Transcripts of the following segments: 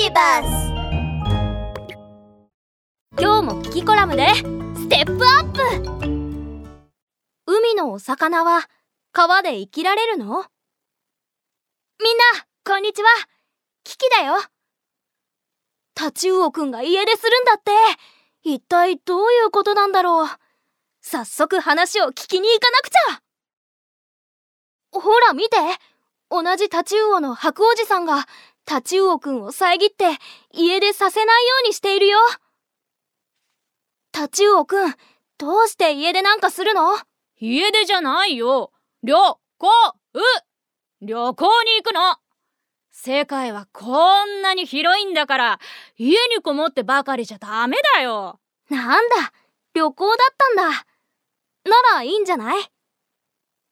ビバス今日もキキコラムでステップアップ。海のお魚は川で生きられるの？みんなこんにちは。キキだよ。タチウオくんが家出するんだって。一体どういうことなんだろう。早速話を聞きに行かなくちゃ。ほら見て。同じタチウオの白おじさんがタチウオくんを遮って家出させないようにしているよ。タチウオくんどうして家出なんかするの？家出じゃないよ。旅行。う。旅行に行くの。世界はこんなに広いんだから家にこもってばかりじゃダメだよ。なんだ旅行だったんだ。ならいいんじゃない？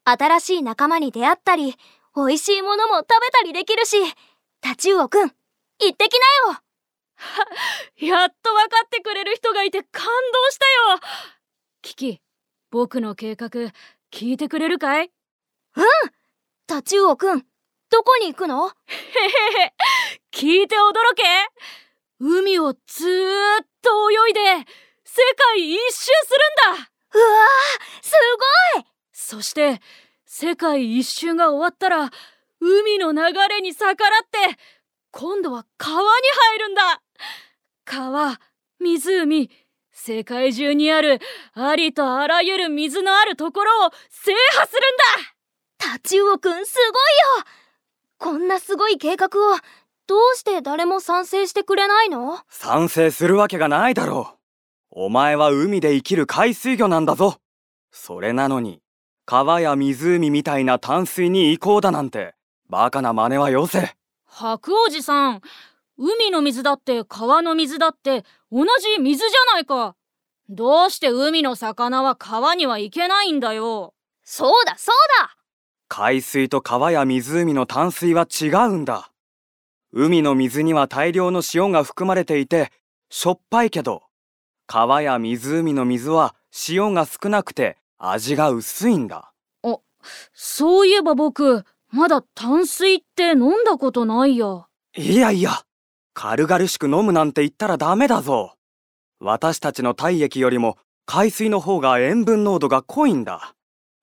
新しい仲間に出会ったり美味しいものも食べたりできるしタチウオくん行ってきなよ。やっと分かってくれる人がいて感動したよ。キキ僕の計画聞いてくれるかい？うん。タチウオくんどこに行くの？へへへ。聞いて驚け。海をずーっと泳いで世界一周するんだ。うわーすごい。そして世界一周が終わったら海の流れに逆らって今度は川に入るんだ。川湖世界中にあるありとあらゆる水のあるところを制覇するんだ。タチウオくんすごいよ。こんなすごい計画をどうして誰も賛成してくれないの？賛成するわけがないだろう。お前は海で生きる海水魚なんだぞ。それなのに川や湖みたいな淡水に行こうだなんてバカな真似はよせ白王子さん海の水だって川の水だって同じ水じゃないか。どうして海の魚は川には行けないんだよ。そうだそうだ。海水と川や湖の淡水は違うんだ。海の水には大量の塩が含まれていてしょっぱいけど川や湖の水は塩が少なくて味が薄いんだ。あそういえば僕まだ淡水って飲んだことないや。いやいや軽々しく飲むなんて言ったらダメだぞ。私たちの体液よりも海水の方が塩分濃度が濃いんだ。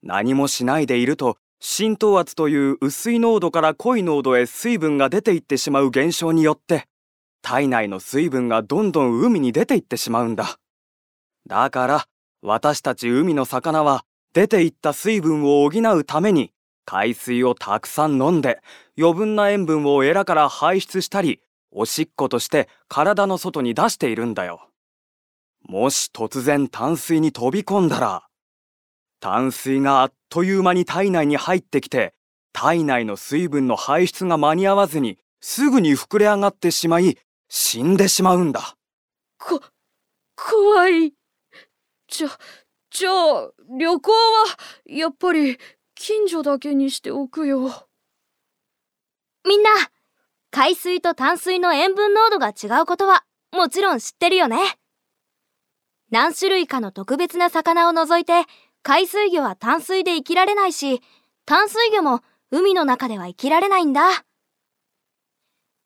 何もしないでいると浸透圧という薄い濃度から濃い濃度へ水分が出ていってしまう現象によって体内の水分がどんどん海に出ていってしまうんだ。だから私たち海の魚は出ていった水分を補うために海水をたくさん飲んで余分な塩分をエラから排出したりおしっことして体の外に出しているんだよ。もし突然淡水に飛び込んだら淡水があっという間に体内に入ってきて体内の水分の排出が間に合わずにすぐに膨れ上がってしまい死んでしまうんだ。こ、怖い。じゃ、じゃあ旅行はやっぱり近所だけにしておくよ。みんな、海水と淡水の塩分濃度が違うことはもちろん知ってるよね。何種類かの特別な魚を除いて海水魚は淡水で生きられないし、淡水魚も海の中では生きられないんだ。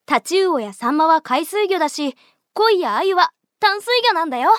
タチウオやサンマは海水魚だし、鯉やアユは淡水魚なんだよ。